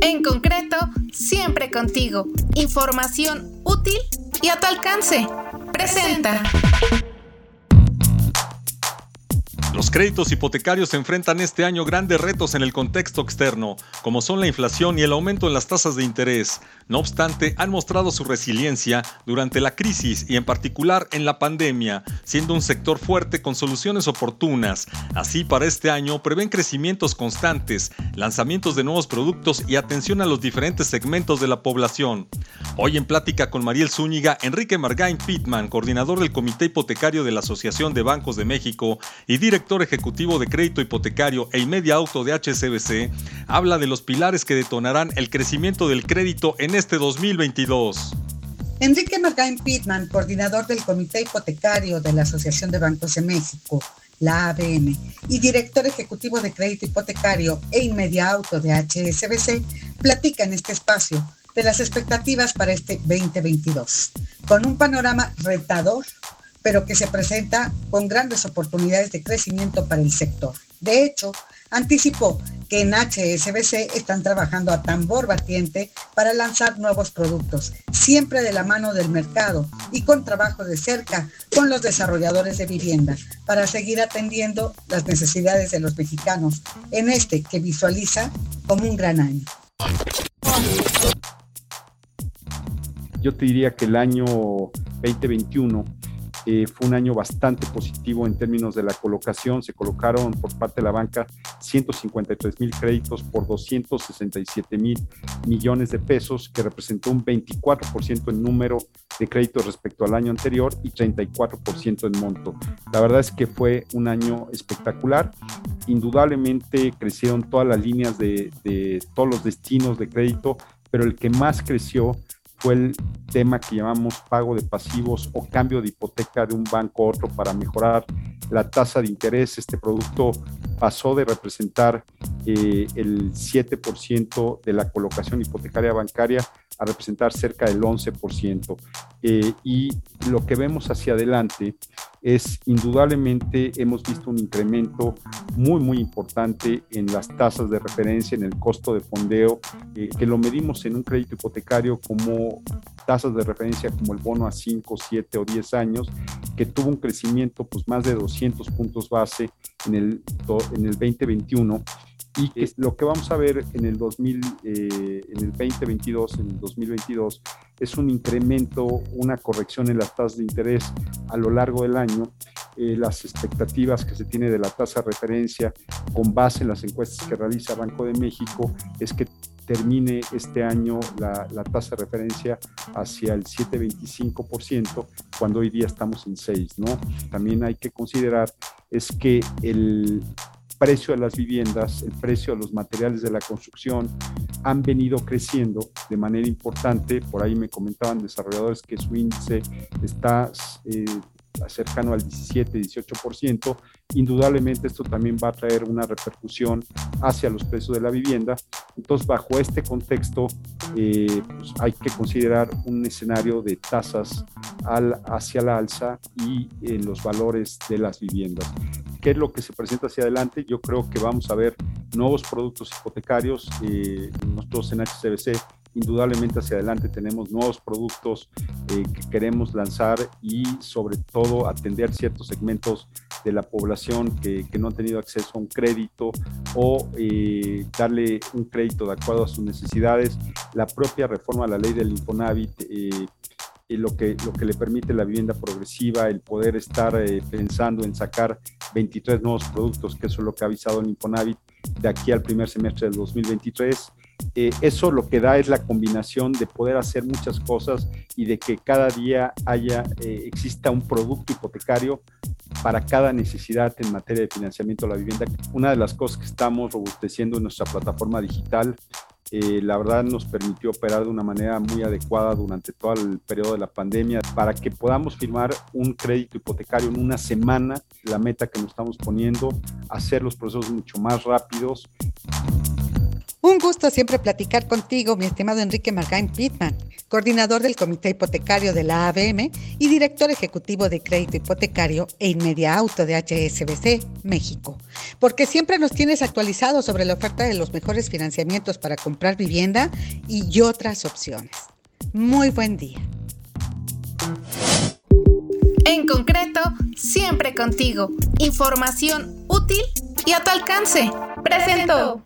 En concreto, siempre contigo. Información útil y a tu alcance. Presenta. Los créditos hipotecarios enfrentan este año grandes retos en el contexto externo, como son la inflación y el aumento en las tasas de interés. No obstante, han mostrado su resiliencia durante la crisis y en particular en la pandemia, siendo un sector fuerte con soluciones oportunas. Así, para este año prevén crecimientos constantes, lanzamientos de nuevos productos y atención a los diferentes segmentos de la población. Hoy en plática con Mariel Zúñiga, Enrique Margain Pittman, coordinador del Comité Hipotecario de la Asociación de Bancos de México y director ejecutivo de crédito hipotecario e Media Auto de HCBC, habla de los pilares que detonarán el crecimiento del crédito en este 2022. Enrique Margain Pittman, coordinador del Comité Hipotecario de la Asociación de Bancos de México, la ABM, y director ejecutivo de crédito hipotecario e Media Auto de HSBC, platica en este espacio de las expectativas para este 2022, con un panorama retador pero que se presenta con grandes oportunidades de crecimiento para el sector. De hecho, anticipó que en HSBC están trabajando a tambor batiente para lanzar nuevos productos, siempre de la mano del mercado y con trabajo de cerca con los desarrolladores de vivienda, para seguir atendiendo las necesidades de los mexicanos en este que visualiza como un gran año. Yo te diría que el año 2021 eh, fue un año bastante positivo en términos de la colocación. Se colocaron por parte de la banca 153 mil créditos por 267 mil millones de pesos, que representó un 24% en número de créditos respecto al año anterior y 34% en monto. La verdad es que fue un año espectacular. Indudablemente crecieron todas las líneas de, de todos los destinos de crédito, pero el que más creció fue el tema que llamamos pago de pasivos o cambio de hipoteca de un banco a otro para mejorar la tasa de interés. Este producto pasó de representar eh, el 7% de la colocación hipotecaria bancaria a representar cerca del 11%. Eh, y lo que vemos hacia adelante es indudablemente hemos visto un incremento muy, muy importante en las tasas de referencia, en el costo de fondeo, eh, que lo medimos en un crédito hipotecario como tasas de referencia como el bono a 5, 7 o 10 años, que tuvo un crecimiento pues más de 200 puntos base en el, en el 2021 y que lo que vamos a ver en el 2000, eh, en el 2022, en el 2022, es un incremento, una corrección en las tasas de interés a lo largo del año. Eh, las expectativas que se tiene de la tasa de referencia con base en las encuestas que realiza Banco de México es que termine este año la, la tasa de referencia hacia el 7,25%, cuando hoy día estamos en 6, ¿no? También hay que considerar es que el, precio de las viviendas, el precio de los materiales de la construcción han venido creciendo de manera importante. Por ahí me comentaban desarrolladores que su índice está eh, cercano al 17-18%. Indudablemente esto también va a traer una repercusión hacia los precios de la vivienda. Entonces, bajo este contexto, eh, pues hay que considerar un escenario de tasas hacia la alza y en los valores de las viviendas. ¿Qué es lo que se presenta hacia adelante? Yo creo que vamos a ver nuevos productos hipotecarios. Eh, nosotros en HCBC indudablemente hacia adelante tenemos nuevos productos eh, que queremos lanzar y sobre todo atender ciertos segmentos de la población que, que no han tenido acceso a un crédito o eh, darle un crédito de acuerdo a sus necesidades. La propia reforma a la ley del Infonavit eh, y lo que, lo que le permite la vivienda progresiva, el poder estar eh, pensando en sacar 23 nuevos productos, que eso es lo que ha avisado el Infonavit de aquí al primer semestre del 2023. Eh, eso lo que da es la combinación de poder hacer muchas cosas y de que cada día haya, eh, exista un producto hipotecario para cada necesidad en materia de financiamiento de la vivienda. Una de las cosas que estamos robusteciendo en nuestra plataforma digital eh, la verdad nos permitió operar de una manera muy adecuada durante todo el periodo de la pandemia para que podamos firmar un crédito hipotecario en una semana, la meta que nos estamos poniendo, hacer los procesos mucho más rápidos. Un gusto siempre platicar contigo, mi estimado Enrique Margain Pittman, coordinador del Comité Hipotecario de la ABM y director ejecutivo de Crédito Hipotecario e Inmedia Auto de HSBC, México. Porque siempre nos tienes actualizados sobre la oferta de los mejores financiamientos para comprar vivienda y otras opciones. Muy buen día. En concreto, siempre contigo. Información útil y a tu alcance. Presento.